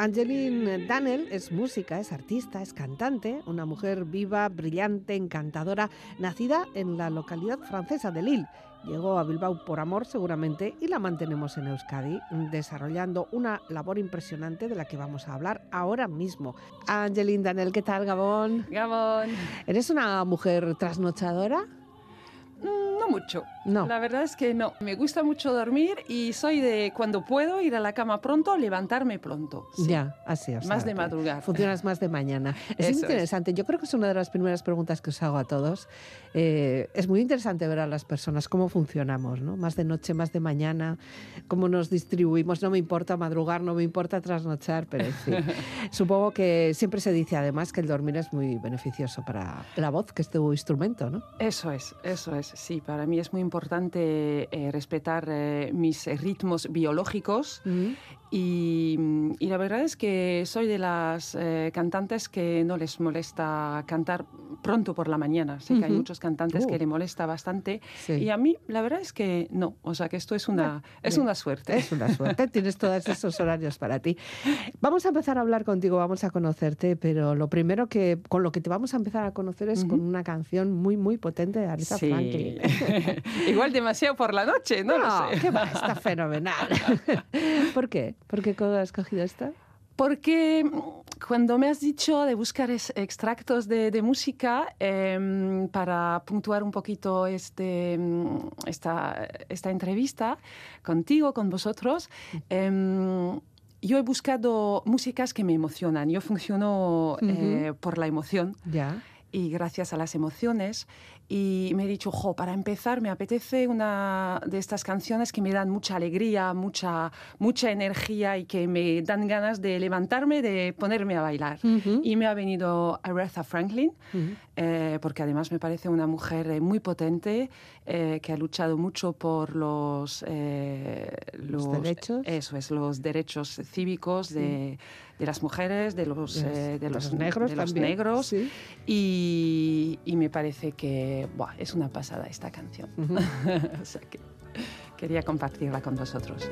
Angeline Daniel es música, es artista, es cantante, una mujer viva, brillante, encantadora, nacida en la localidad francesa de Lille. Llegó a Bilbao por amor seguramente y la mantenemos en Euskadi, desarrollando una labor impresionante de la que vamos a hablar ahora mismo. Angeline Daniel, ¿qué tal, Gabón? Gabón. ¿Eres una mujer trasnochadora? Mm, no mucho. No. La verdad es que no. Me gusta mucho dormir y soy de cuando puedo ir a la cama pronto, levantarme pronto. Sí. Ya, así es. Más de madrugar. Funcionas más de mañana. Es Eso interesante. Yo creo que es una de las primeras preguntas que os hago a todos. Eh, es muy interesante ver a las personas cómo funcionamos, ¿no? Más de noche, más de mañana, cómo nos distribuimos. No me importa madrugar, no me importa trasnochar, pero en fin. Supongo que siempre se dice además que el dormir es muy beneficioso para la voz, que es tu instrumento, ¿no? Eso es, eso es. Sí, para mí es muy importante eh, respetar eh, mis ritmos biológicos. Y, y la verdad es que soy de las eh, cantantes que no les molesta cantar pronto por la mañana. Sé que hay muchos cantantes Uh. que le molesta bastante Sí. y a mí la verdad es que no. O sea que esto es una, es bien. una suerte. Es una suerte, tienes todos esos horarios para ti. Vamos a empezar a hablar contigo, vamos a conocerte, pero lo primero que con lo que te vamos a empezar a conocer es con una canción muy muy potente de Aretha Sí. Franklin. Igual demasiado por la noche, no, lo sé. qué va, está fenomenal. ¿Por qué? ¿Por qué has escogido esta? Porque mm, cuando me has dicho de buscar es- extractos de, de música em, para puntuar un poquito este, mm, esta, esta entrevista contigo, con vosotros, em, yo he buscado músicas que me emocionan. Yo funciono eh, por la emoción Ya. y gracias a las emociones. Y me he dicho, jo, para empezar me apetece una de estas canciones que me dan mucha alegría, mucha, mucha energía y que me dan ganas de levantarme, de ponerme a bailar. Y me ha venido Aretha Franklin, eh, porque además me parece una mujer eh, muy potente, eh, que ha luchado mucho por los, eh, Los derechos. Eso es, los derechos cívicos de, de las mujeres, de los, De los- eh, de los negros de los también, negros. sí. Y, y me parece que buah, es una pasada esta canción. o sea que quería compartirla con vosotros.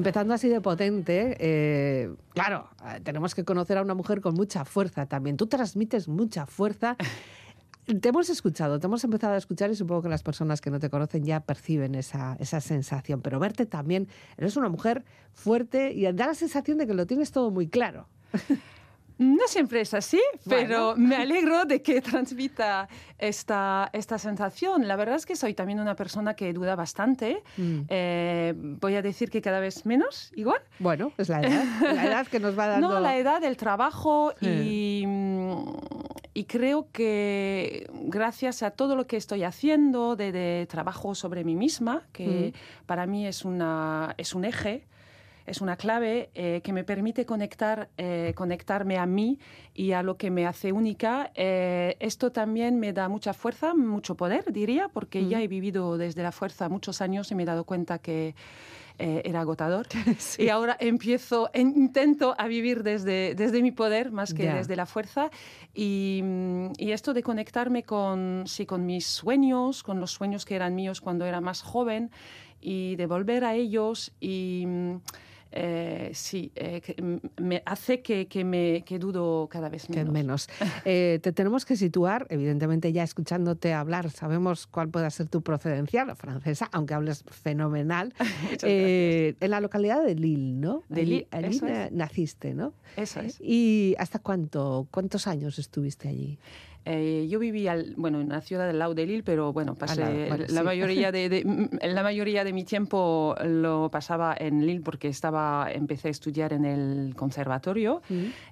Empezando así de potente, eh, claro, eh, tenemos que conocer a una mujer con mucha fuerza también. Tú transmites mucha fuerza. Te hemos escuchado, te hemos empezado a escuchar y supongo que las personas que no te conocen ya perciben esa, esa sensación. Pero verte también, eres una mujer fuerte y da la sensación de que lo tienes todo muy claro. Siempre es así, pero Bueno. me alegro de que transmita esta, esta sensación. La verdad es que soy también una persona que duda bastante. Mm. Eh, voy a decir que cada vez menos, igual. Bueno, es la edad, la edad que nos va dando. No, la edad del trabajo Sí. y, mm, y creo que gracias a todo lo que estoy haciendo de, de trabajo sobre mí misma, que para mí es, una, es un eje, es una clave eh, que me permite conectar, eh, conectarme a mí y a lo que me hace única. Eh, esto también me da mucha fuerza, mucho poder, diría, porque ya he vivido desde la fuerza muchos años y me he dado cuenta que eh, era agotador. Y ahora empiezo, en- intento a vivir desde, desde mi poder más que Ya. desde la fuerza. Y, mm, y esto de conectarme con, sí, con mis sueños, con los sueños que eran míos cuando era más joven y de volver a ellos y... eh, sí, eh, que, me hace que, que me que dudo cada vez menos. menos. Eh, te tenemos que situar, evidentemente ya escuchándote hablar, sabemos cuál puede ser tu procedencia, la francesa, aunque hables fenomenal, en la localidad de Lille, ¿no? De Lille, allí na- naciste, ¿no? Eso es. ¿Y hasta cuánto, cuántos años estuviste allí? Eh, yo viví al- bueno, en la ciudad del lado de Lille, pero bueno, pasé lado, vale, la, sí. mayoría de, de- mm, la mayoría de mi tiempo lo pasaba en Lille porque estaba, empecé a estudiar en el conservatorio,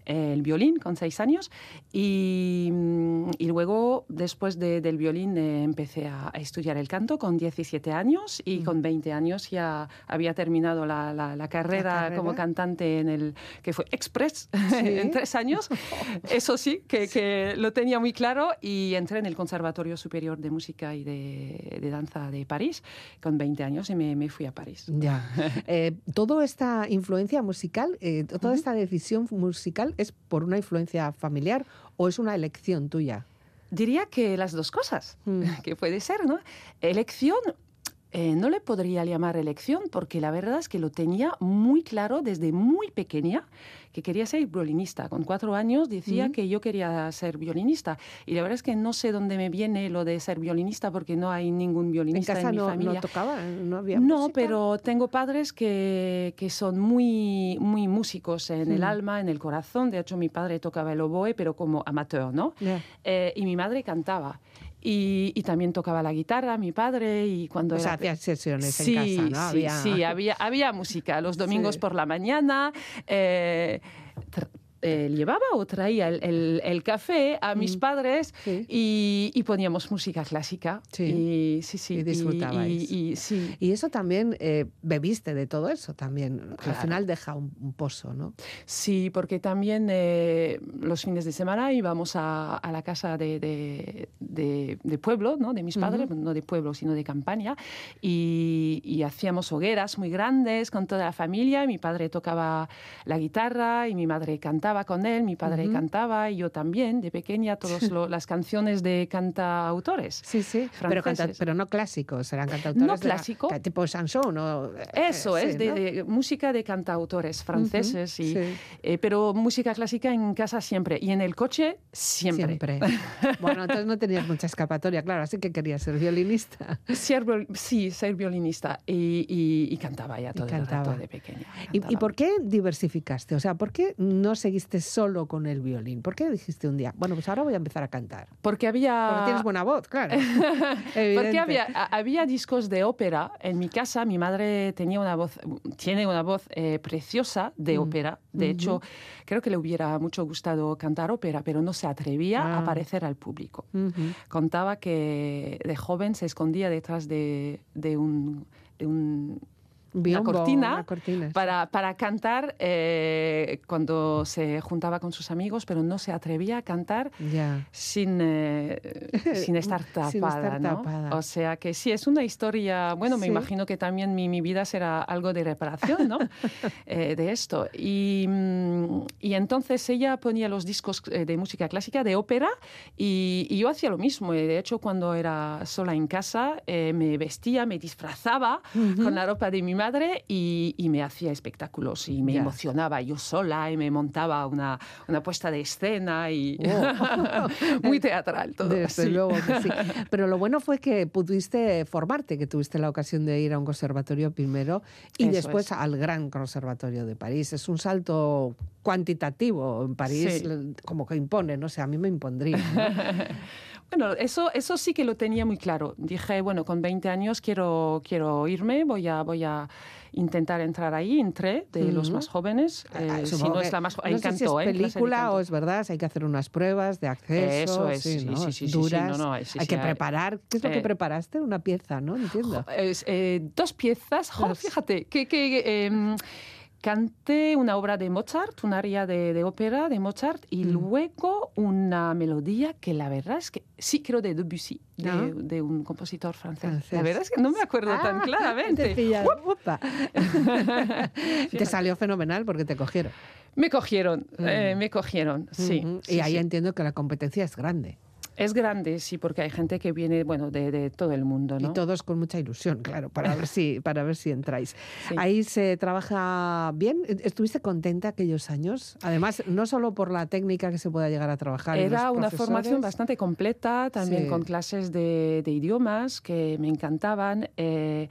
eh, el violín con seis años, y, mm, y luego después de- del violín eh, empecé a, a estudiar el canto con 17 años y con 20 años ya había terminado la, la- la carrera, carrera. como cantante en el que fue Express Sí. en tres años. Eso sí, que, que lo tenía muy claro y entré en el Conservatorio Superior de Música y de, de Danza de París con 20 años y me, me fui a París. Ya. Eh, ¿Toda esta influencia musical, eh, toda esta decisión musical es por una influencia familiar o es una elección tuya? Diría que las dos cosas, Mm. que puede ser, ¿no? Elección, eh, no le podría llamar elección porque la verdad es que lo tenía muy claro desde muy pequeña que quería ser violinista. Con cuatro años decía que yo quería ser violinista. Y la verdad es que no sé dónde me viene lo de ser violinista porque no hay ningún ¿En violinista en, casa mi no, no familia. tocaba? ¿No había No, música? pero tengo padres que, que son muy, muy músicos en el Mm. alma, en el corazón. De hecho, mi padre tocaba el oboe, pero como amateur, ¿no? Eh, y mi madre cantaba. Y, y también tocaba la guitarra, mi padre, y cuando O sea, hacías sesiones sí, en casa, ¿no? Sí, sí, había, había música los domingos Sí. por la mañana. eh, eh, llevaba o traía el, el- el café a mis Mm. padres Sí. y, y poníamos música clásica. Sí. Y, sí, sí. Y disfrutabais. y- sí. Y eso también, eh, bebiste de todo eso también. que Al Claro. final deja un, un pozo, ¿no? Sí, porque también eh, los fines de semana íbamos a, a la casa de, de- de- de pueblo, ¿no? de mis padres, no de pueblo, sino de campaña, y, y hacíamos hogueras muy grandes con toda la familia. Mi padre tocaba la guitarra y mi madre cantaba con él, mi padre cantaba y yo también, de pequeña, todas las canciones de cantautores. Sí, sí. Pero, canta- pero no clásicos, eran cantautores. No la- clásico. tipo chanson o... Eso eh, es, sí, de, ¿no? de música de cantautores franceses, y, sí. eh, pero música clásica en casa siempre y en el coche siempre. Siempre. Bueno, entonces no tenías mucha escapatoria, claro, así que querías ser violinista. Ser sí, ser violinista y, y- y cantaba ya todo el cantaba. rato de pequeña. ¿Y, cantaba. y por qué diversificaste? O sea, ¿por qué no seguiste solo con el violín? ¿Por qué dijiste un día, bueno, pues ahora voy a empezar a cantar? Porque había... Porque tienes buena voz, claro. Porque había, a- había discos de ópera en mi casa. Mi madre tenía una voz, tiene una voz eh, preciosa de Mm. ópera. De hecho, creo que le hubiera mucho gustado cantar ópera, pero no se atrevía Ah. a aparecer al público. Ujú. Contaba que de joven se escondía detrás de, de un, de un Biombo, una cortina, una cortina, para, para cantar eh, cuando se juntaba con sus amigos, pero no se atrevía a cantar Ya. sin, eh, sin estar tapada. Sin estar ¿no? tapada. O sea que sí, es una historia, bueno, me Sí. imagino que también mi, mi vida será algo de reparación ¿no? Eh, de esto. Y, mm, y entonces ella ponía los discos eh, de música clásica, de ópera, y, y yo hacía lo mismo. Y de hecho, cuando era sola en casa, eh, me vestía, me disfrazaba con la ropa de mi madre y, y me hacía espectáculos y me Ya. emocionaba yo sola y me montaba una, una puesta de escena y Wow. muy teatral todo. Desde luego que sí. Pero lo bueno fue que pudiste formarte, que tuviste la ocasión de ir a un conservatorio primero y Eso después es. al Gran Conservatorio de París. Es un salto cuantitativo en París, Sí. como que impone, no sé, a mí me impondría. ¿no? Bueno, eso, eso sí que lo tenía muy claro. Dije, bueno, con 20 años quiero, quiero irme, voy a, voy a intentar entrar ahí. Entré de los más jóvenes. Ah, eh, si supongo no es la más jo- no sé si encantó, es ¿eh? Película o es verdad, si hay que hacer unas pruebas de acceso, Eso es, sí, ¿no? sí, sí, sí, sí, duras. no, hay que hay- preparar. ¿Qué es lo que eh, preparaste? Una pieza, ¿no? Entiendo. Es, eh, dos piezas. Jo, fíjate, que, que em, canté una obra de Mozart, un aria de, de ópera de Mozart, y Mm. luego una melodía que la verdad es que sí creo de Debussy, de, Ah. de un compositor francés. Francés. La verdad es que no me acuerdo tan Ah, claramente. te te salió fenomenal porque te cogieron. Me cogieron, eh, Mm. me cogieron, sí. Sí, y ahí sí. entiendo que la competencia es grande. Es grande, sí, porque hay gente que viene, bueno, de, de todo el mundo, ¿no? Y todos con mucha ilusión, claro, para ver si, para ver si entráis. Sí. Ahí se trabaja bien. ¿Estuviste contenta aquellos años? Además, no solo por la técnica que se pueda llegar a trabajar. Era una formación bastante completa, también Sí. con clases de, de idiomas que me encantaban. Eh,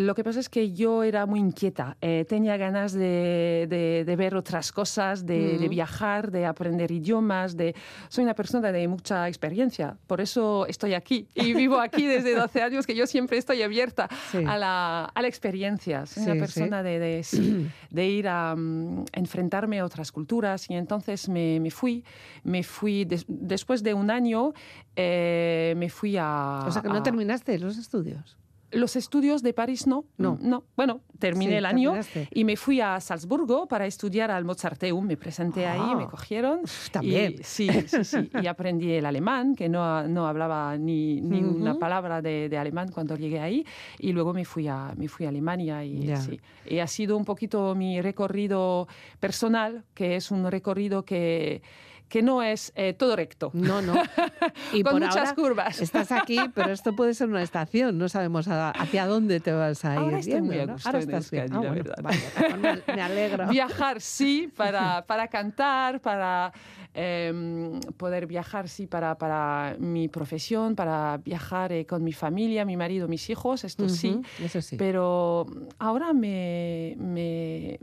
lo que pasa es que yo era muy inquieta, eh, tenía ganas de, de- de ver otras cosas, de, de Mm. viajar, de aprender idiomas. De... Soy una persona de mucha experiencia, por eso estoy aquí y vivo aquí desde 12 años, que yo siempre estoy abierta Sí. a, la, a la experiencia. Soy Sí, una persona de, de, sí, de ir a mm, enfrentarme a otras culturas y entonces me, me fui, me fui des- después de un año, eh, me fui a... O sea, que no a- terminaste los estudios. Los estudios de París no, No. no. Bueno, terminé Sí, el año terminaste. y me fui a Salzburgo para estudiar al Mozarteum. Me presenté ahí, Ah. me cogieron. también. Y, sí, sí, sí. Y aprendí el alemán, que no, no hablaba ni, ni una Ujú. palabra de, de alemán cuando llegué ahí. Y luego me fui a, me fui a Alemania. Y, Ya. sí. y ha sido un poquito mi recorrido personal, que es un recorrido que, que no es eh, todo recto. No, no. Y Con por muchas ahora curvas. Estás aquí, pero esto puede ser una estación. No sabemos a- hacia dónde te vas a ir. Ahora estoy muy a ¿no? gusto Ahora en estás bien. Euskadi, Ah, la bueno, verdad. me- alegro. Viajar, sí, para, para cantar, para em, poder viajar, sí, para, para mi profesión, para viajar eh, con mi familia, mi marido, mis hijos, esto sí. Eso sí. Pero ahora me, me,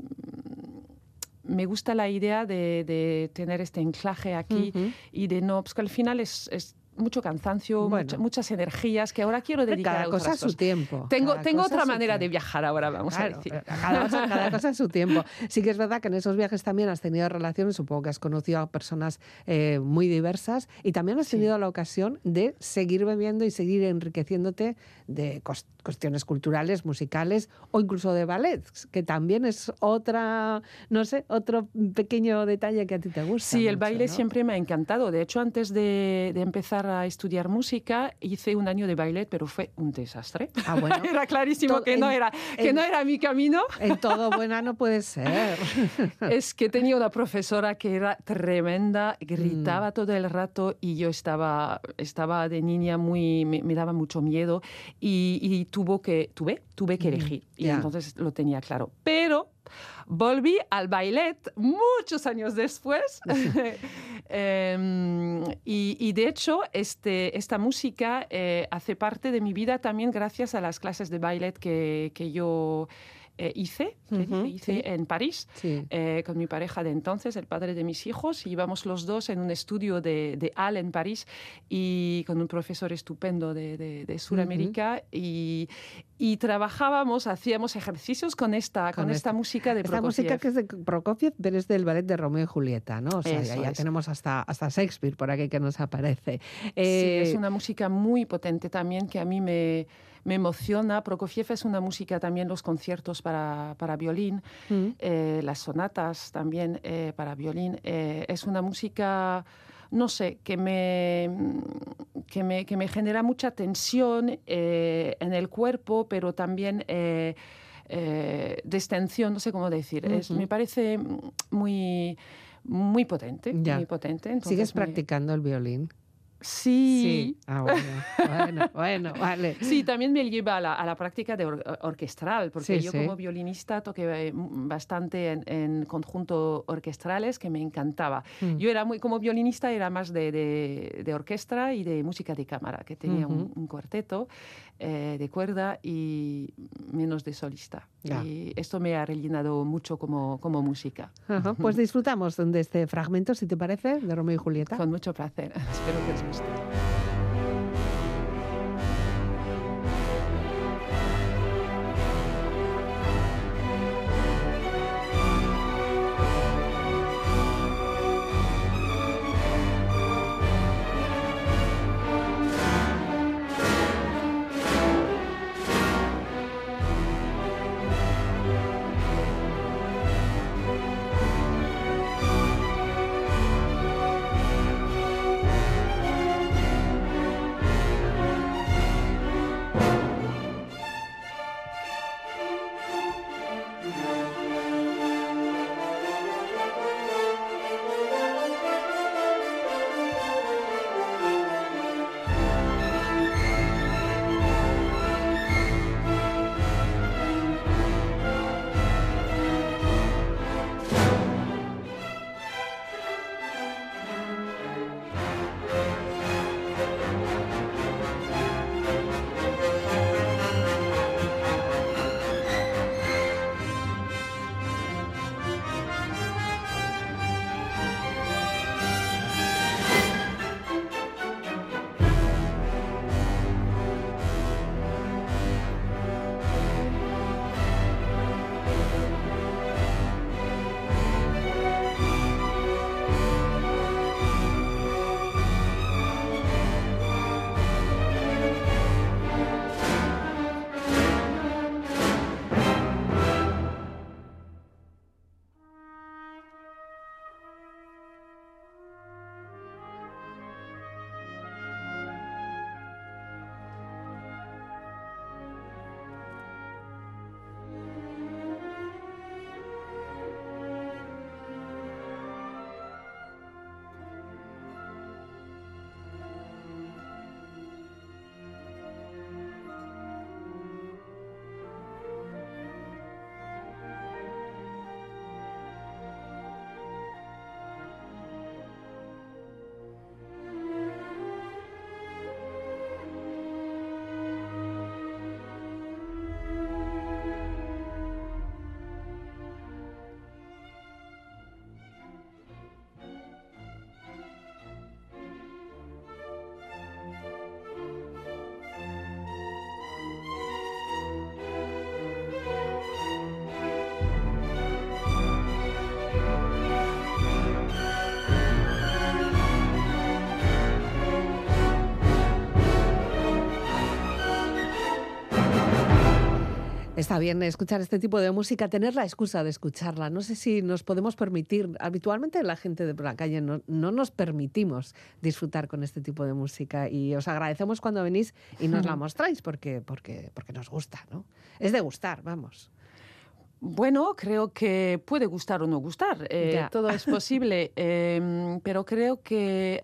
me gusta la idea de, de tener este anclaje aquí y de no, pues que al final es, es mucho cansancio, Bueno. mucha- muchas energías que ahora quiero dedicar Cada a cosa a su tiempo. Tengo, tengo a otra manera de viajar ahora, vamos Claro, a decir. eh, cada cosa, cada cosa en su tiempo. Sí que es verdad que en esos viajes también has tenido relaciones, supongo que has conocido a personas eh, muy diversas y también has Sí. tenido la ocasión de seguir bebiendo y seguir enriqueciéndote de cuestiones culturales, musicales o incluso de ballet, que también es otra, no sé, otro pequeño detalle que a ti te gusta. Sí, el baile ¿no? siempre me ha encantado. De hecho, antes de, de empezar a estudiar música, hice un año de ballet, pero fue un desastre. Ah, bueno. era clarísimo que, no en- era, que en- no era mi camino. En todo buena no puede ser. es que tenía una profesora que era tremenda, Mm. gritaba todo el rato y yo estaba, estaba de niña muy, me, me daba mucho miedo y, y tuvo que, tuve, tuve que Mm, elegir. Y ya. entonces lo tenía claro. Pero volví al ballet muchos años después. Em, y, y de hecho, este, esta música eh, hace parte de mi vida también gracias a las clases de ballet que, que yo eh, hice, que Ujú, hice sí. en París Sí. eh, con mi pareja de entonces, el padre de mis hijos, y íbamos los dos en un estudio de, de Al en París y con un profesor estupendo de, de, de Sudamérica y, y trabajábamos, hacíamos ejercicios con esta, con, Con esta esta- música de Esta Prokofiev. música que es de Prokofiev, pero es del ballet de Romeo y Julieta, ¿no? O sea, ya, Eso ya es. tenemos hasta, hasta Shakespeare por aquí que nos aparece. Sí, Eh, es una música muy potente también que a mí me, me emociona. Prokofiev es una música también, los conciertos para, para violín, mm, eh, las sonatas también eh, para violín. eh, es una música, no sé, que me, que me, que me genera mucha tensión eh, en el cuerpo, pero también... eh, eh, no sé cómo decir. Es- me parece muy, muy potente. Ya. Muy potente. entonces ¿Sigues me- practicando el violín? Sí. Ah, bueno, bueno, bueno, vale. Sí, también me lleva a la, a la práctica de or- orquestral, porque Sí, yo sí. como violinista toqué eh, bastante en, en conjuntos orquestrales que me encantaba. Mm. Yo era muy, como violinista era más de, de- de orquesta y de música de cámara, que tenía un, un cuarteto eh, de cuerda y menos de solista. Ya. Y esto me ha rellenado mucho como, como música. Ajá, Pues disfrutamos de este fragmento, si te parece, de Romeo y Julieta. Con mucho placer. Espero que os ました。Está bien escuchar este tipo de música, tener la excusa de escucharla. No sé si nos podemos permitir, habitualmente la gente de por la calle no, no nos permitimos disfrutar con este tipo de música y os agradecemos cuando venís y nos la mostráis porque, porque, porque nos gusta, ¿no? Es de gustar, vamos. Bueno, creo que puede gustar o no gustar. eh, todo es posible, em, pero creo que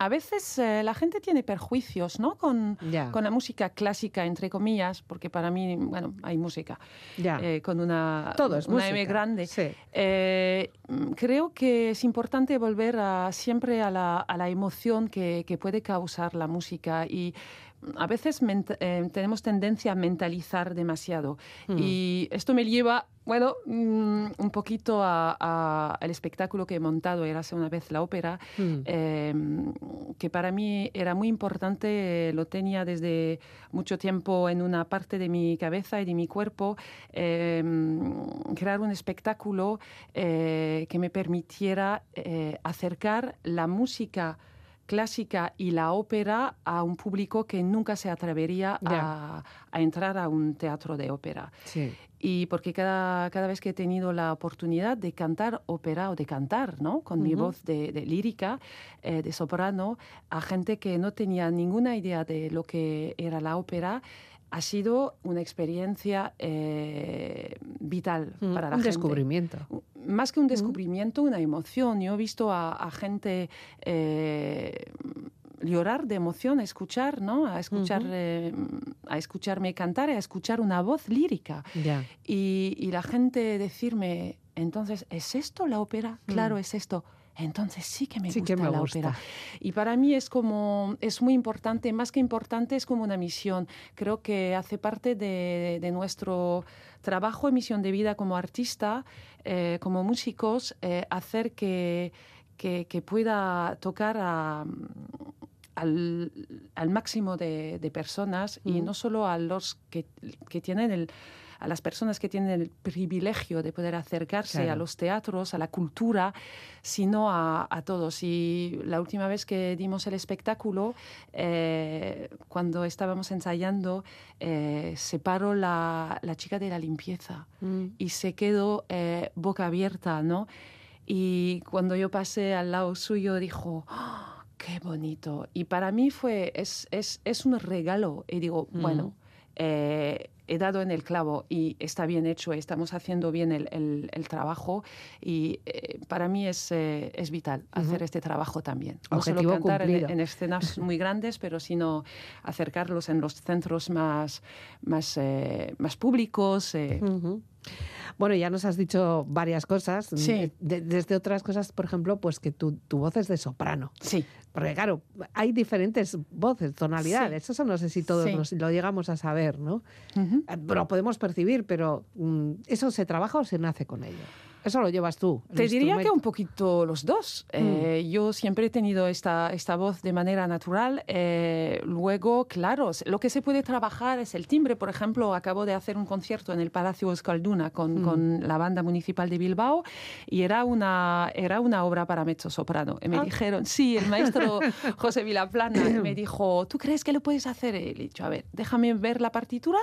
a veces eh, la gente tiene perjuicios, ¿no? Con, con la música clásica, entre comillas, porque para mí, bueno, hay música eh, con una, Todo es una M grande. Sí. Eh, mm, creo que es importante volver a, siempre a la, a la emoción que, que puede causar la música y a veces eh, tenemos tendencia a mentalizar demasiado. Mm. Y esto me lleva, bueno, mm, un poquito a- a- al espectáculo que he montado, era hace una vez la ópera, Mm. eh, que para mí era muy importante, lo tenía desde mucho tiempo en una parte de mi cabeza y de mi cuerpo, eh, crear un espectáculo eh, que me permitiera eh, acercar la música clásica y la ópera a un público que nunca se atrevería a, a entrar a un teatro de ópera. Sí. Y porque cada, cada vez que he tenido la oportunidad de cantar ópera o de cantar, ¿no? Con mi Ujú. voz de, de lírica, eh, de soprano, a gente que no tenía ninguna idea de lo que era la ópera, ha sido una experiencia eh, vital Mm, para la un gente descubrimiento. Más que un descubrimiento, una emoción. Yo he visto a, a gente eh, llorar de emoción, a escuchar, ¿no? A escuchar, eh, a escucharme cantar, a escuchar una voz lírica. Y, y la gente decirme, entonces, ¿es esto la ópera? Claro, es esto. Entonces sí que me Mm. Sí gusta que me la gusta. ópera. Y para mí es como, es muy importante, más que importante, es como una misión. Creo que hace parte de, de nuestro trabajo y misión de vida como artista, eh, como músicos, eh, hacer que, que, que pueda tocar a, al, al máximo de, de personas y Ujú. no solo a los que, que tienen el a las personas que tienen el privilegio de poder acercarse Claro. a los teatros, a la cultura, sino a, a todos. Y la última vez que dimos el espectáculo, eh, cuando estábamos ensayando, eh, se paró la, la chica de la limpieza Mm. y se quedó eh, boca abierta, ¿no? Y cuando yo pasé al lado suyo, dijo, "Ah, qué bonito. Y para mí fue, es, es, es un regalo. Y digo, Mm. bueno, eh, he dado en el clavo y está bien hecho, estamos haciendo bien el, el- el trabajo y eh, para mí es, eh, es vital hacer este trabajo también. No solo cantar en, escenas muy grandes, pero sino acercarlos en los centros más, más, eh, más públicos. Bueno, ya nos has dicho varias cosas. Sí. De- desde otras cosas, por ejemplo, pues que tu, tu voz es de soprano. Sí. Porque claro, hay diferentes voces, tonalidades. Eso no sé si todos Sí. nos- lo llegamos a saber, ¿no? Eh, Lo podemos percibir, pero mm, ¿eso se trabaja o se nace con ello? Eso lo llevas tú. Te diría que un poquito los dos. Eh, yo siempre he tenido esta, esta voz de manera natural. Eh, luego, claro, lo que se puede trabajar es el timbre. Por ejemplo, acabo de hacer un concierto en el Palacio Euskalduna con, con la banda municipal de Bilbao y era una, era una obra para mezzo soprano. Y me Ah. dijeron, sí, el maestro José Vilaplana me dijo, ¿tú crees que lo puedes hacer? Y le he dicho, a ver, déjame ver la partitura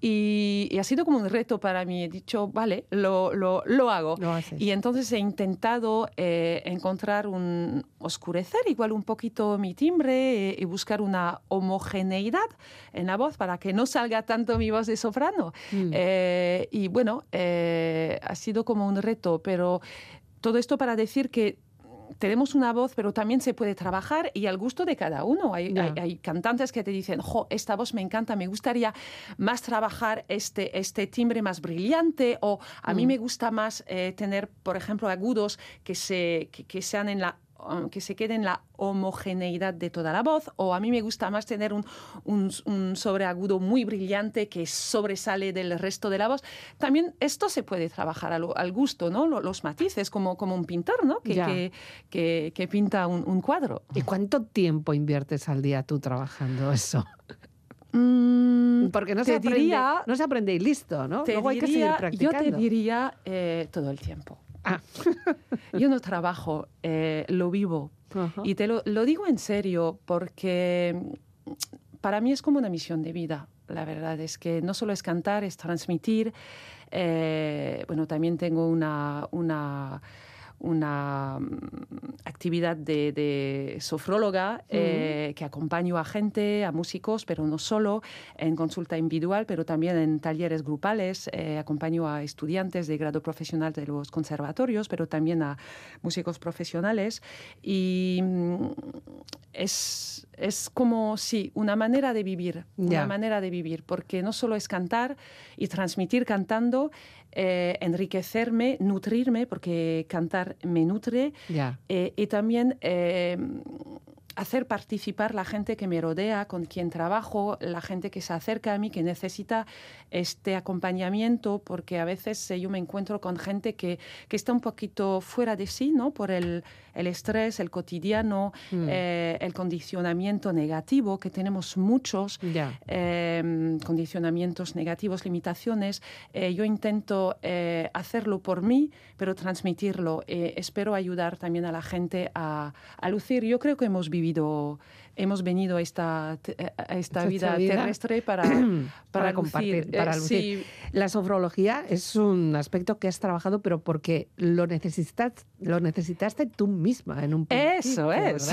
y, y ha sido como un reto para mí. He dicho, vale, lo, lo, lo hago. Y entonces he intentado eh, encontrar un oscurecer igual un poquito mi timbre eh, y buscar una homogeneidad en la voz para que no salga tanto mi voz de soprano. Mm. Eh, y bueno, eh, ha sido como un reto, pero todo esto para decir que tenemos una voz, pero también se puede trabajar y al gusto de cada uno. Hay, hay- hay cantantes que te dicen, jo, esta voz me encanta, me gustaría más trabajar este, este timbre más brillante o a Mm. mí me gusta más eh, tener, por ejemplo, agudos que, se, que, que sean en la que se quede en la homogeneidad de toda la voz, o a mí me gusta más tener un, un, un sobreagudo muy brillante que sobresale del resto de la voz. También esto se puede trabajar al, al gusto, ¿no? Lo- Los matices, como, como un pintor, ¿no? Que, que, que- que pinta un, un cuadro. ¿Y cuánto tiempo inviertes al día tú trabajando eso? Mm, Porque no te se aprende, diría- no se aprende y listo, ¿no? Luego hay que seguir diría- yo practicando. te diría eh, todo el tiempo. Ah. Yo no trabajo, eh, lo vivo. Y te lo, lo digo en serio porque mm, para mí es como una misión de vida. La verdad es que no solo es cantar, es transmitir. Eh, bueno, también tengo una, una, una mm, actividad de, de sofróloga eh, que acompaño a gente, a músicos, pero no solo en consulta individual, pero también en talleres grupales. Eh, acompaño a estudiantes de grado profesional de los conservatorios, pero también a músicos profesionales. Y mm, es, es como, sí, una manera de vivir, una manera de vivir, porque no solo es cantar y transmitir cantando, eh, enriquecerme, nutrirme, porque cantar me nutre, eh, y también eh, hacer participar la gente que me rodea, con quien trabajo, la gente que se acerca a mí, que necesita este acompañamiento, porque a veces eh, yo me encuentro con gente que, que está un poquito fuera de sí, ¿no? Por el, el estrés, el cotidiano, Mm. eh, el condicionamiento negativo, que tenemos muchos eh, condicionamientos negativos, limitaciones. Eh, yo intento hacerlo por mí, pero transmitirlo. Espero ayudar también a la gente a, a lucir. Yo creo que hemos vivido, vivido hemos venido a esta, a esta vida, vida terrestre para, para, lucir. compartir, Eh, para lucir. sí, La sofrología es un aspecto que has trabajado, pero porque lo necesitas, lo necesitaste tú misma en un Eso es. O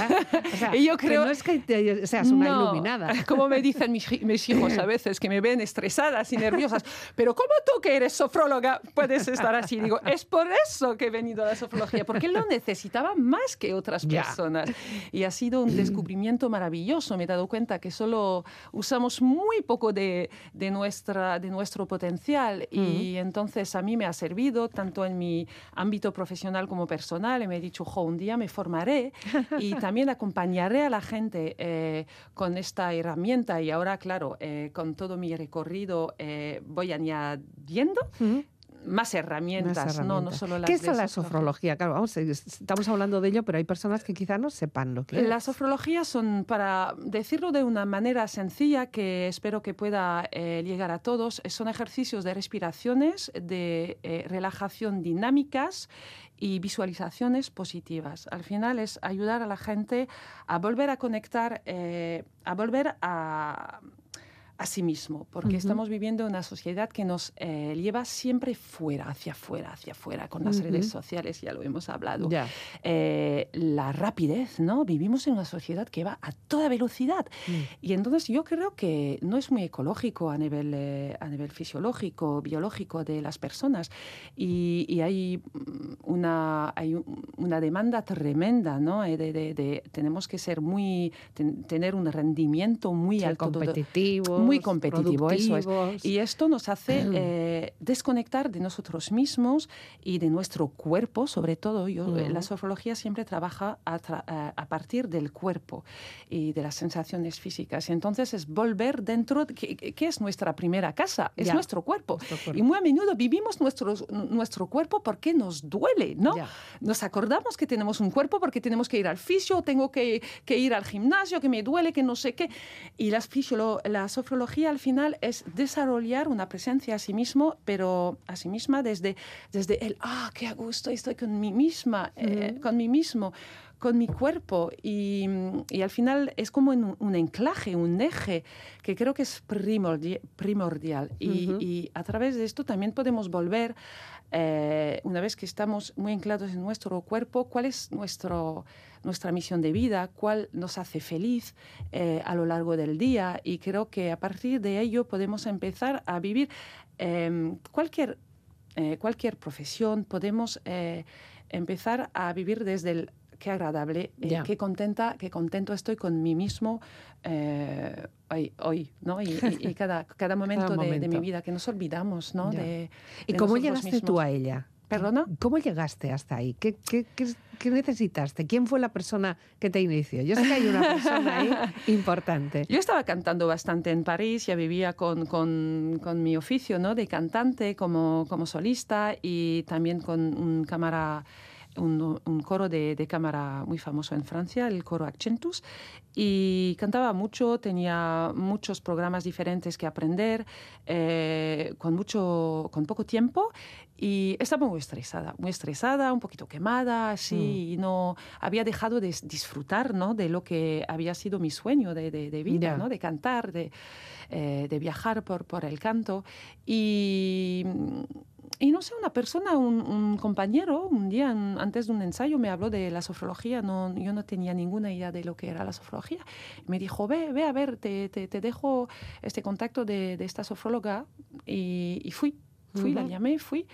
sea, Y yo que creo- no es que te- seas una No, iluminada. Como me dicen mis, mis hijos a veces, que me ven estresadas y nerviosas. Pero ¿cómo tú que eres sofróloga puedes estar así? Digo, es por eso que he venido a la sofrología, porque lo necesitaba más que otras Ya. personas. Y ha sido un descubrimiento maravilloso. Me he dado cuenta que solo usamos muy poco de, de nuestra, de nuestro potencial. Y entonces a mí me ha servido tanto en mi ámbito profesional como personal. Y me he dicho, jo, un día me formaré y también acompañaré a la gente eh, con esta herramienta. Y ahora, claro, eh, con todo mi recorrido eh, voy añadiendo Ujú. Más herramientas, Más no, no herramientas. solo las ¿Qué es la sofrología. sofrología? Claro, vamos, eh, estamos hablando de ello, pero hay personas que quizá no sepan lo que es. Las sofrologías son, para decirlo de una manera sencilla que espero que pueda eh, llegar a todos, son ejercicios de respiraciones, de eh, relajación dinámicas y visualizaciones positivas. Al final es ayudar a la gente a volver a conectar, eh, a volver a a sí mismo, porque estamos viviendo una sociedad que nos eh, lleva siempre fuera, hacia afuera, hacia afuera, con las redes sociales, ya lo hemos hablado eh, la rapidez, ¿no? Vivimos en una sociedad que va a toda velocidad. Mm. Y entonces yo creo que no es muy ecológico a nivel, eh, a nivel fisiológico, biológico de las personas. Y, y hay, mm, una, hay un- una demanda tremenda, ¿no? De, de- de- tenemos que ser muy, ten- tener un rendimiento muy Ser alto. todo- competitivos, muy competitivo, eso es. y esto nos hace eh, desconectar de nosotros mismos y de nuestro cuerpo, sobre todo. Yo, eh, Ujú. La sofrología siempre trabaja a, tra- a- partir del cuerpo y de las sensaciones físicas. Entonces es volver dentro, de- que, que- es nuestra primera casa, es nuestro cuerpo. Nuestro cuerpo. Y muy a menudo vivimos nuestros- nuestro cuerpo porque nos duele, ¿no? Ya. Nos acordamos que tenemos un cuerpo porque tenemos que ir al fisio, tengo que, que ir al gimnasio, que me duele, que no sé qué. Y la, fisiolo- la sofrología al final es desarrollar una presencia a sí mismo, pero a sí misma desde, desde el, ah, qué a gusto estoy con mí misma, eh, con mí mismo con mi cuerpo y, y al final es como un, un anclaje, un eje que creo que es primordi- primordial. Y a través de esto también podemos volver eh, una vez que estamos muy anclados en nuestro cuerpo, cuál es nuestro, nuestra misión de vida, cuál nos hace feliz eh, a lo largo del día. Y creo que a partir de ello podemos empezar a vivir eh, cualquier, eh, cualquier profesión, podemos eh, empezar a vivir desde el qué agradable, eh, qué contenta, qué contento estoy con mí mismo eh, hoy, hoy, ¿no? Y, y- y cada, cada momento, de- De, mi vida, que nos olvidamos, ¿no? De, ¿Y de cómo llegaste mismos. tú a ella? ¿Perdona? ¿Cómo llegaste hasta ahí? ¿Qué, qué, qué- qué necesitaste? ¿Quién fue la persona que te inició? Yo sé que hay una persona ahí importante. Yo estaba cantando bastante en París, ya vivía con, con- con mi oficio ¿no? de cantante como, como solista y también con un cámara un, un coro de, de cámara muy famoso en Francia, el coro Accentus, y cantaba mucho, tenía muchos programas diferentes que aprender, eh, con, mucho, con poco tiempo, y estaba muy estresada, muy estresada, un poquito quemada, así, y no había dejado de disfrutar ¿no? de lo que había sido mi sueño de, de- de vida, Ya. ¿no? de cantar, de, eh, de viajar por, por el canto. Y, y no sé, una persona, un, un compañero, un día en- antes de un ensayo me habló de la sofrología. No, yo no tenía ninguna idea de lo que era la sofrología. Me dijo, ve, ve a ver, te, te, te dejo este contacto de, de esta sofróloga. Y, y fui. Fui, la Ujú. llamé, fui.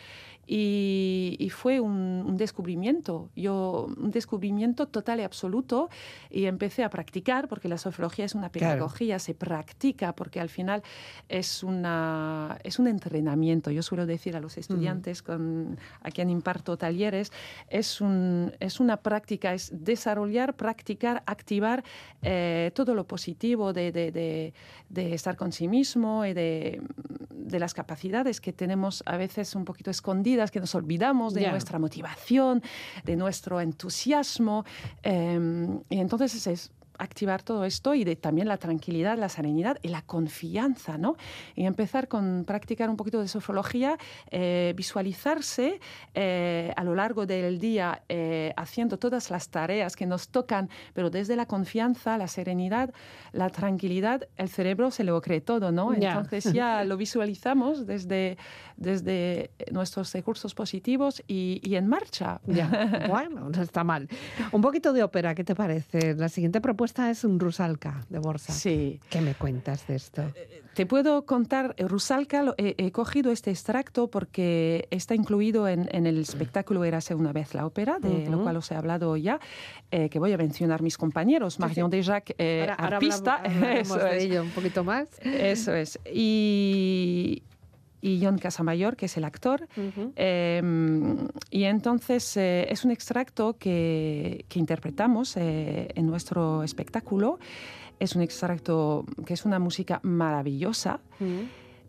Y, y fue un, un descubrimiento, yo, un descubrimiento total y absoluto. Y empecé a practicar, porque la sofrología es una Claro. pedagogía, se practica, porque al final es, una, es un entrenamiento. Yo suelo decir a los estudiantes con, a quien imparto talleres, es, un, es una práctica, es desarrollar, practicar, activar eh, todo lo positivo de, de- de- de estar con sí mismo y de, de las capacidades que tenemos a veces un poquito escondidas, que nos olvidamos de nuestra motivación, de nuestro entusiasmo. eh, y entonces es activar todo esto y de también la tranquilidad, la serenidad y la confianza, ¿no? Y empezar con practicar un poquito de sofrología, eh, visualizarse eh, a lo largo del día eh, haciendo todas las tareas que nos tocan, pero desde la confianza, la serenidad, la tranquilidad, el cerebro se lo cree todo, ¿no? Entonces ya lo visualizamos desde, desde nuestros recursos positivos y, y en marcha. Ya, bueno, no está mal. Un poquito de ópera, ¿qué te parece? La siguiente propuesta es un Rusalka de Borsa. Sí. ¿Qué me cuentas de esto? Te puedo contar, eh, Rusalka, lo- he, he cogido este extracto porque está incluido en, en el espectáculo Érase una vez la ópera, de lo Ujú. cual os he hablado ya, eh, que voy a mencionar mis compañeros, Marion Dejac, eh, Ahora, ahora arpista, hablamos- hablaremos eso de es, ello un poquito más. eso es, y, y John Casamayor, que es el actor, eh, y entonces eh, es un extracto que, que interpretamos eh, en nuestro espectáculo. Es un extracto que es una música maravillosa,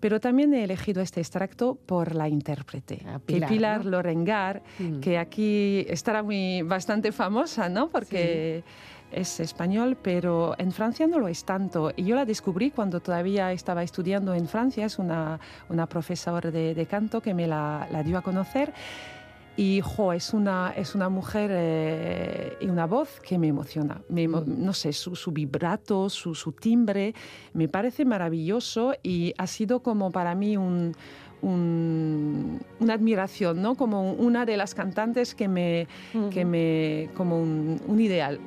pero también he elegido este extracto por la intérprete, Ah, Pilar, Pilar ¿no? Lorengar, Mm. que aquí estará muy, bastante famosa, ¿no? Porque es español, pero en Francia no lo es tanto. Y yo la descubrí cuando todavía estaba estudiando en Francia, es una, una profesora de, de canto que me la, la dio a conocer. Y jo, es, una, es una mujer eh, y una voz que me emociona. Me Mm. No sé, su, su vibrato, su, su timbre, me parece maravilloso y ha sido como para mí un, un- una admiración, ¿no? Como una de las cantantes que me, que Ujú. me como un, un ideal.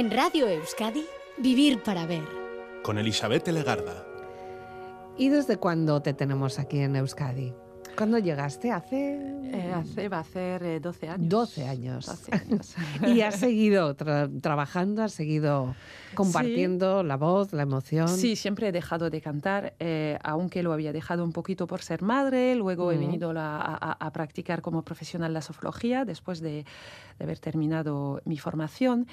En Radio Euskadi, Vivir para Ver. Con Elizabeth Legarda. ¿Y desde cuándo te tenemos aquí en Euskadi? ¿Cuándo llegaste? Hace Eh, hace, va a hacer eh, 12 años. 12 años. 12 años. y has seguido tra- trabajando, has seguido compartiendo la voz, la emoción. Sí, siempre he dejado de cantar, eh, aunque lo había dejado un poquito por ser madre. Luego he Ujú. venido la- a, a- practicar como profesional la sofrología después de, de haber terminado mi formación.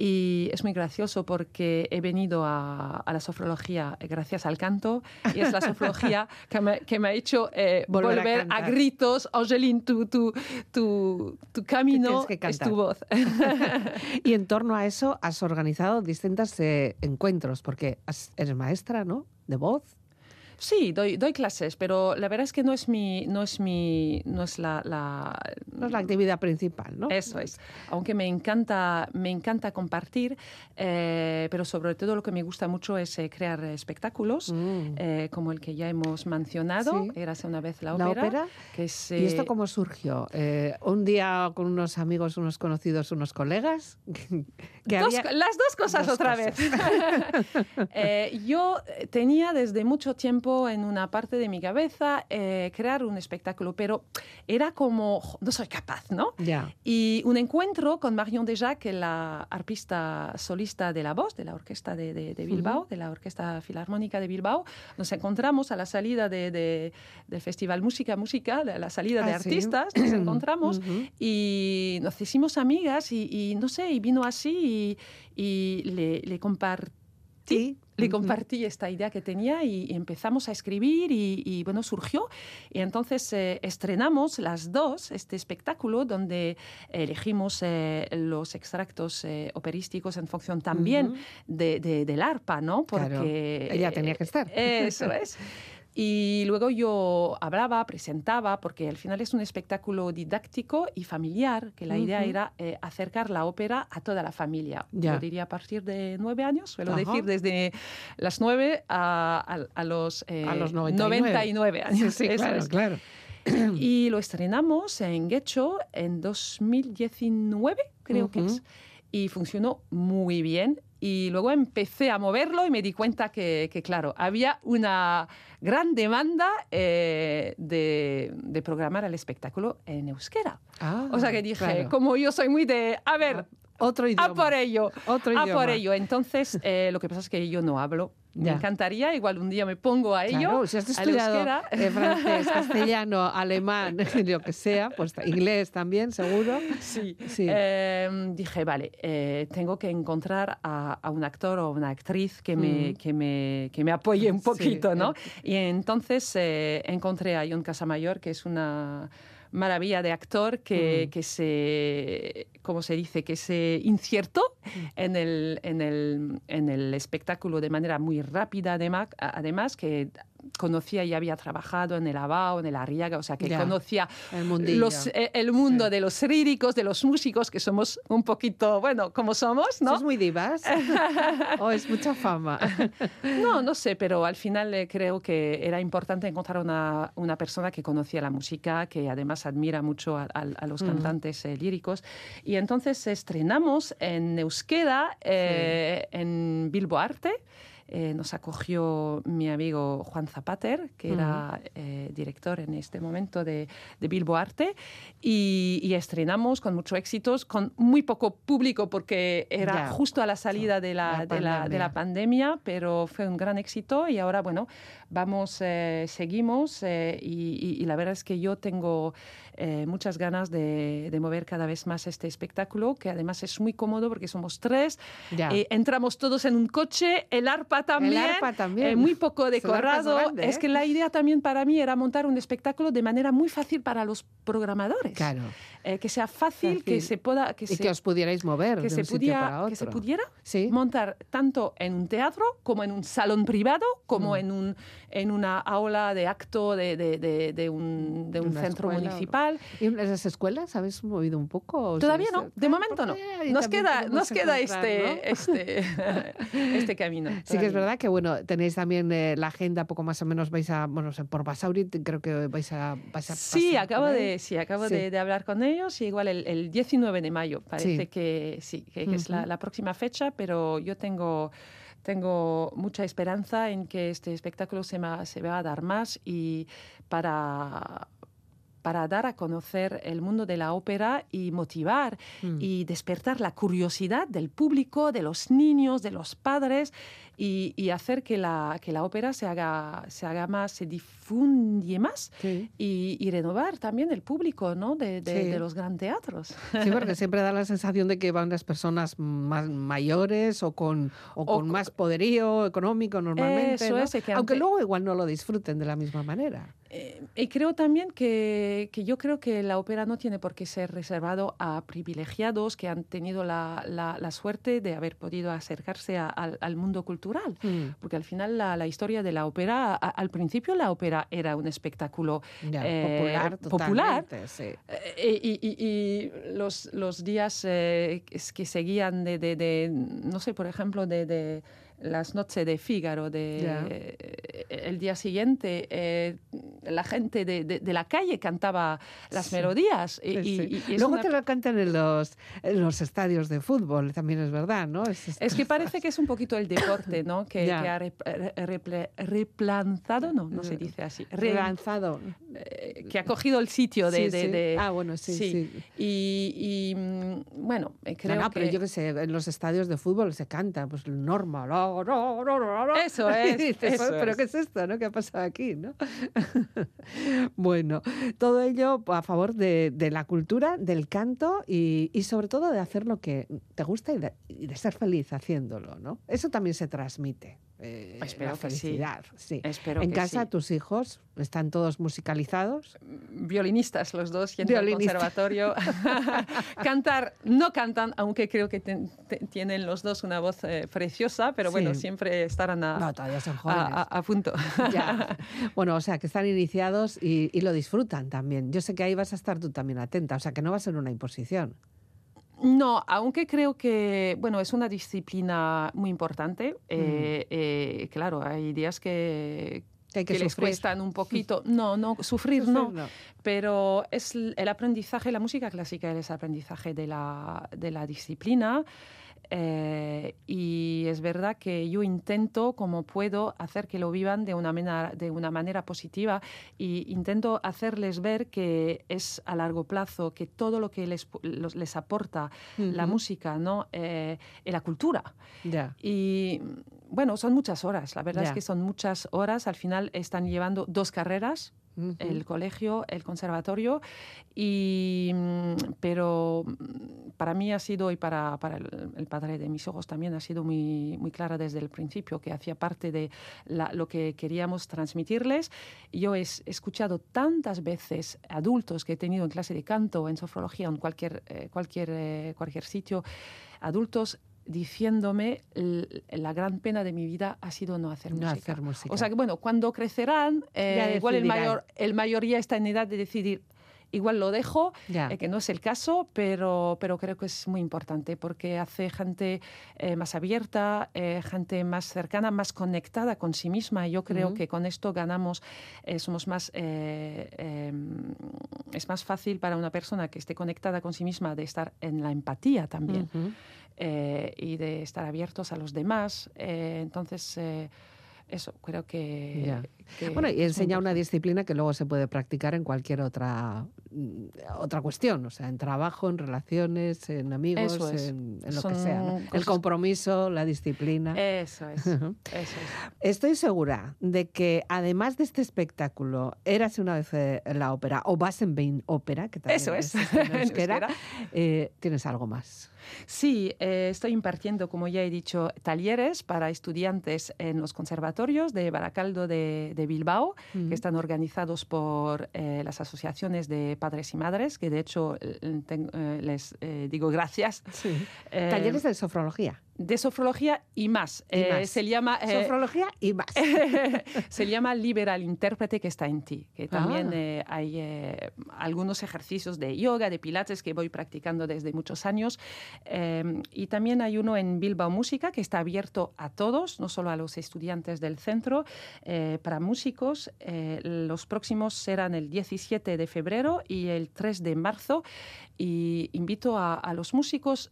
Y es muy gracioso porque he venido a, a la sofrología gracias al canto y es la sofrología que me, que me ha hecho eh, Volver a volver, a, cantar. gritos. Angeline, tu, tu, tu, tu camino que es tu voz. Y en torno a eso has organizado distintos eh, encuentros, porque has- eres maestra, ¿no? De voz. Sí, doy, doy clases, pero la verdad es que no es mi, no es mi, no es la, la- No es la actividad principal, ¿no? eso es. Aunque me encanta, me encanta compartir, eh, pero sobre todo lo que me gusta mucho es eh, crear espectáculos, Mm. eh, como el que ya hemos mencionado, Sí. Érase una vez la La ópera. ópera. Que es, ¿Y esto cómo surgió? ¿Un día con unos amigos, unos conocidos, unos colegas? que Dos había- co- las dos cosas dos otra cosas. vez. Yo tenía desde mucho tiempo en una parte de mi cabeza eh, crear un espectáculo, pero era como, "Jo, no soy capaz, ¿no? Ya. Y un encuentro con Marion Dejac, la arpista solista de la voz, de la orquesta de, de- de Bilbao, de la Orquesta Filarmónica de Bilbao. Nos encontramos a la salida de- de- del Festival Música Música, de la salida de Ah, sí. artistas, nos encontramos Ujú. y nos hicimos amigas y, y no sé, y vino así y, y le, le compartí. Sí. Le compartí esta idea que tenía y, empezamos a escribir y, y, bueno, surgió. Y entonces eh, estrenamos las dos este espectáculo donde elegimos eh, los extractos eh, operísticos en función también de, de- del arpa, ¿no? Claro, Porque ella tenía que estar. Eso es. Y luego yo hablaba, presentaba, porque al final es un espectáculo didáctico y familiar, que la idea era eh, acercar la ópera a toda la familia. Ya. Yo diría a partir de nueve años, suelo Ajá. decir desde las nueve a, a- a los, eh, A los 99. 99 años. Sí, sí, Eso claro, es. claro. Y lo estrenamos en Guecho en 2019, creo que Ujú. es, y funcionó muy bien. Y luego empecé a moverlo y me di cuenta que, que, claro, había una gran demanda eh, de, de programar el espectáculo en euskera. Ah, o sea que dije, claro. como yo soy muy de, a ver, Otro idioma. a por ello, Otro a idioma. por ello. Entonces, eh, lo que pasa es que yo no hablo. Ya. Me encantaría, igual un día me pongo a ello, Claro, si has estudiado eh, francés, castellano, alemán, lo que sea, pues inglés también, seguro. Sí. Sí. Eh, dije, vale, eh, tengo que encontrar a, a un actor o una actriz que me, Mm. que me, que me apoye un Sí, poquito, ¿no? el- Y entonces eh, encontré a John Casamayor, que es una maravilla de actor que, Mm. que se, ¿cómo se dice? Que se insertó Mm. en el, en, el, en el espectáculo de manera muy rápida, además, además que conocía y había trabajado en el Abao, en el Arriaga, o sea, que Ya, conocía el los, eh, el mundo Sí. de los líricos, de los músicos, que somos un poquito, bueno, como somos, ¿no? ¿Sos muy divas? ¿O es mucha fama? No, no sé, pero al final eh, creo que era importante encontrar una, una persona que conocía la música, que además admira mucho a, a- a los Mm. cantantes eh, líricos. Y entonces estrenamos en Euskera, eh, en Bilbo Arte. Eh, nos acogió mi amigo Juan Zapater, que era eh, director en este momento de, de Bilbo Arte, y, y estrenamos con mucho éxito, con muy poco público, porque era Ya. justo a la salida de la, La de la- de la pandemia. pero fue un gran éxito y ahora, bueno, vamos, eh, seguimos y, y- y la verdad es que yo tengo eh, muchas ganas de, de mover cada vez más este espectáculo, que además es muy cómodo porque somos tres, eh, entramos todos en un coche, el arpa también, arpa también. eh, muy poco El decorado. grande, es ¿eh? que la idea también para mí era montar un espectáculo de manera muy fácil para los programadores. Claro. Eh, que sea fácil, que se pueda... Que Y se, que os pudierais mover que de se, un sitio pudiera- para otro. que se pudiera Sí. montar tanto en un teatro como en un salón privado, como Mm. en, un, en una aula de acto de, de- de- de un, de un Una centro escuela o- municipal. ¿Y en las escuelas habéis movido un poco? ¿O Todavía no, de Ah, momento no. Nos queda, nos queda este, este, este camino. Sí que es verdad que, bueno, tenéis también eh, la agenda, poco más o menos vais a, bueno, por Basauri, creo que vais a, vais a Sí, acabo de, sí, acabo Sí. De, de hablar con ellos y igual el, el 19 de mayo parece Sí. que sí, que, que es la, la próxima fecha, pero yo tengo, tengo mucha esperanza en que este espectáculo se, ma- se va a dar más y para para dar a conocer el mundo de la ópera y motivar Mm. y despertar la curiosidad del público, de los niños, de los padres y, y hacer que la, que la ópera se haga, se haga más, se difundie más Sí. y, y renovar también el público ¿no? de, de- Sí. de los grandes teatros. Sí, porque siempre da la sensación de que van las personas más mayores o con, o con co- más poderío económico normalmente. Eso ¿no? es, que Aunque ante- luego igual no lo disfruten de la misma manera. Eh, y creo también que, que yo creo que la ópera no tiene por qué ser reservado a privilegiados que han tenido la, la- la suerte de haber podido acercarse a- al, al mundo cultural. Mm, Porque al final la, la historia de la ópera, a- al principio la ópera era un espectáculo eh, popular, popular. sí. Eh, y, y- y los, los días eh, que que seguían de, de- de, no sé, por ejemplo, de, de las noches de Fígaro, de, eh, el día siguiente, eh, la gente de, de- de la calle cantaba las Sí. melodías. Y, Sí, sí. y- y es Luego una- te lo cantan en los, en los estadios de fútbol, también es verdad, ¿no? Es, Es que parece que es un poquito el deporte, ¿no? Que, ha rep- re- reple- replanzado, no, no se dice así. Re- relanzado. Eh, que ha cogido el sitio de... Sí, de- sí. de- Ah, bueno, sí, sí. Y, y, mm, bueno, eh, creo no, no, pero que... yo que sé, en los estadios de fútbol se canta, pues norma, no, no, no, no, no. Eso es, dices, eso pero es. ¿qué es esto, no? ¿Qué ha pasado aquí, no? bueno, todo ello a favor de, de la cultura, del canto y, y sobre todo de hacer lo que te gusta y de, y de ser feliz haciéndolo, ¿no? Eso también se transmite. Eh, Espero la que sí. felicidad, sí. Espero en que casa, sí. tus hijos están todos musicalizados. violinistas los dos yendo al conservatorio. Cantar no cantan, aunque creo que ten- tienen los dos una voz eh, preciosa, pero bueno, Sí. siempre estarán a, No, todavía son a- jóvenes. a- a punto. Ya. Bueno, o sea, que están iniciados y, y lo disfrutan también. Yo sé que ahí vas a estar tú también atenta, o sea, que no va a ser una imposición. No, aunque creo que, bueno, es una disciplina muy importante. eh, eh, claro, hay días que, Que hay que que les cuestan un poquito. No, no, sufrir no. Sufrir, no. pero es el aprendizaje, la música clásica es aprendizaje de la, de la disciplina. Eh, y es verdad que yo intento, como puedo, hacer que lo vivan de una manera, de una manera positiva y intento hacerles ver que es a largo plazo, que todo lo que les, los- les aporta la música ¿no? Eh, y la cultura. Ya. Y bueno, son muchas horas, la verdad es que son muchas horas. Al final están llevando dos carreras El colegio, el conservatorio, y, mm, pero mm, para mí ha sido, y para, para el, padre de mis hijos también, ha sido muy, muy clara desde el principio, que hacía parte de lo que queríamos transmitirles. Yo he es- escuchado tantas veces adultos que he tenido en clase de canto, en sofrología, en cualquier, eh, cualquier, eh, cualquier sitio, adultos diciéndome "L- la gran pena de mi vida ha sido no hacer No música. hacer música. O sea que bueno, cuando crecerán, eh, igual el mayor, el mayor ya está en edad de decidir, igual lo dejo, eh, que no es el caso, pero, pero creo que es muy importante porque hace gente eh, más abierta, eh, gente más cercana, más conectada con sí misma. Y yo creo que con esto ganamos, somos más, eh, es más fácil para una persona que esté conectada con sí misma de estar en la empatía también y de estar abiertos a los demás. Entonces, eso, creo que... que Bueno, y es enseña una disciplina que luego se puede practicar en cualquier otra mm, otra cuestión, o sea, en trabajo, en relaciones, en amigos, Eso es. en, en lo Son que sea. ¿no? El compromiso, la disciplina. Eso es, eso es. Estoy segura de que además de este espectáculo, eras una vez eh, la ópera o vas en Bain Ópera, que también Eso es, existe en euskera. eh, tienes algo más. Sí, eh, estoy impartiendo, como ya he dicho, talleres para estudiantes en los conservatorios de Baracaldo de, de Bilbao, que están organizados por eh, las asociaciones de padres y madres, que de hecho eh, ten- eh, les digo gracias. Sí. Talleres de sofrología. De sofrología y más. Y Eh, más. Se llama... eh, Sofrología y más. se llama Libera el intérprete que está en ti, que también Ah. eh, hay eh, algunos ejercicios de yoga, de pilates que voy practicando desde muchos años. Y también hay uno en Bilbao Música que está abierto a todos, no solo a los estudiantes del centro, para músicos. Los próximos serán el 17 de febrero y el 3 de marzo. Y invito a, a los músicos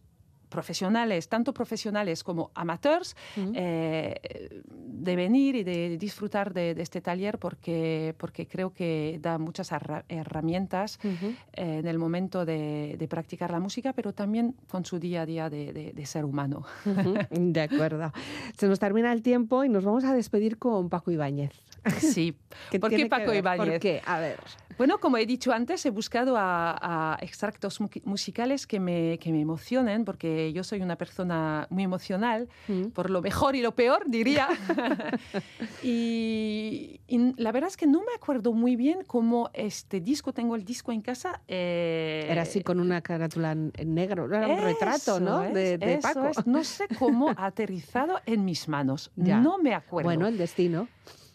profesionales, tanto profesionales como amateurs, eh, de venir y de disfrutar de, de este taller porque, porque creo que da muchas herra- herramientas Ujú. eh, en el momento de, de practicar la música, pero también con su día a día de, ser humano. De acuerdo. Se nos termina el tiempo y nos vamos a despedir con Paco Ibáñez. Sí. ¿Qué ¿Por qué Paco ver? ¿Por Ibáñez? qué? A ver. Bueno, como he dicho antes, he buscado a, a extractos mu- musicales que me, que me emocionen, porque yo soy una persona muy emocional, Mm. por lo mejor y lo peor, diría. y, y la verdad es que no me acuerdo muy bien cómo este disco, tengo el disco en casa. eh, Era así con una carátula en negro. Era un retrato, ¿no? es, de Paco. es. No sé cómo ha aterrizado en mis manos. Ya. No me acuerdo. Bueno, el destino.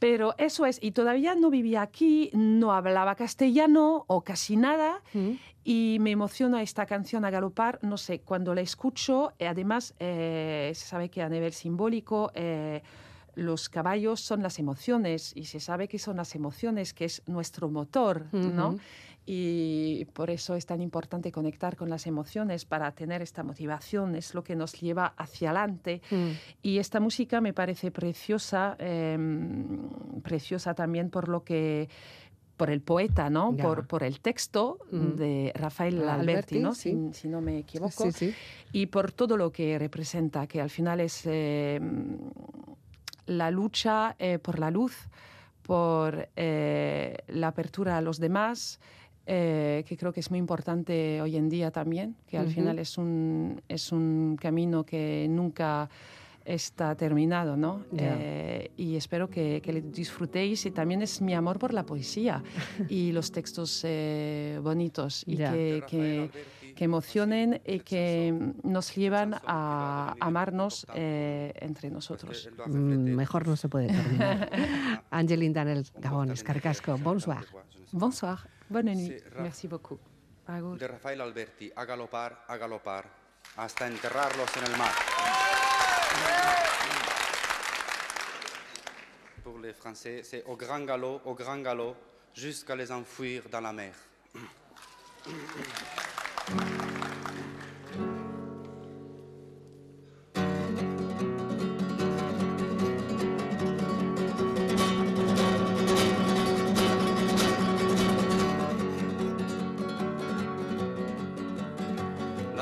Pero eso es, y todavía no vivía aquí, no hablaba castellano o casi nada, Mm. y me emociona esta canción a galopar, no sé, cuando la escucho, eh, además eh, se sabe que a nivel simbólico eh, los caballos son las emociones, y se sabe que son las emociones, que es nuestro motor, ¿no? Y por eso es tan importante conectar con las emociones para tener esta motivación, es lo que nos lleva hacia adelante. Mm. Y esta música me parece preciosa, eh, preciosa también por lo que por el poeta, ¿no? Por, por el texto Mm. de Rafael Alberti, Alberti, ¿no? sí. Si, si no me equivoco. Sí, sí. Y por todo lo que representa, que al final es eh, la lucha eh, por la luz, por eh, la apertura a los demás, eh, que creo que es muy importante hoy en día también, que al Ujú. final es un, es un camino que nunca está terminado, ¿no? Ya. Eh, y espero que, que le disfrutéis y también es mi amor por la poesía y los textos eh, bonitos y Ya. que, que, que emocionen y que nos llevan a amarnos eh, entre nosotros. Mm, Mejor no se puede terminar. Angeline Danel Gabón, Escarcasco, bonsoir. Bonsoir, bonne nuit, merci beaucoup. De Rafael Alberti, a galopar, a galopar, hasta enterrarlos en el mar. Pour les Français, c'est au grand galop, au grand galop, jusqu'à les enfouir dans la mer.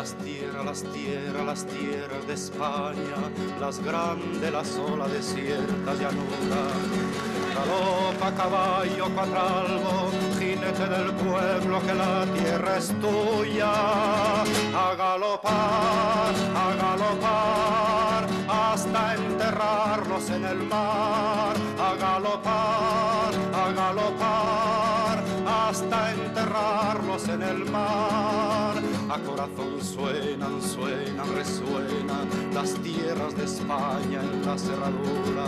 Las tierras, las tierras, las tierras de España, las grandes, las olas desiertas llanura. Galopa caballo cuatralbo, jinete del pueblo, que la tierra es tuya. A galopar, a galopar, hasta enterrarlos en el mar. A galopar, a galopar, hasta enterrarlos en el mar. A corazón suenan, suenan, resuenan las tierras de España en la cerradura.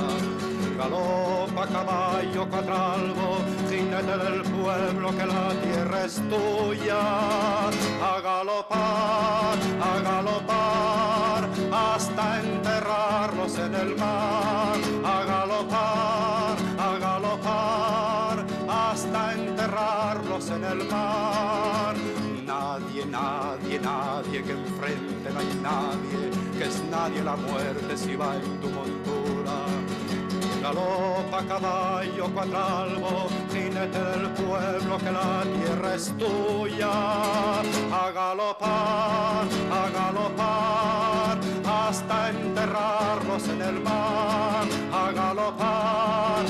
Galopa caballo cuatralbo, jinete del pueblo, que la tierra es tuya. A galopar, a galopar, hasta enterrarlos en el mar. A galopar, a galopar, hasta enterrarlos en el mar nadie, nadie que enfrente, no hay nadie, que es nadie la muerte si va en tu montura. Galopa, caballo, cuatralbo, jinete del pueblo, que la tierra es tuya. A galopar, a galopar, hasta enterrarlos en el mar. A galopar,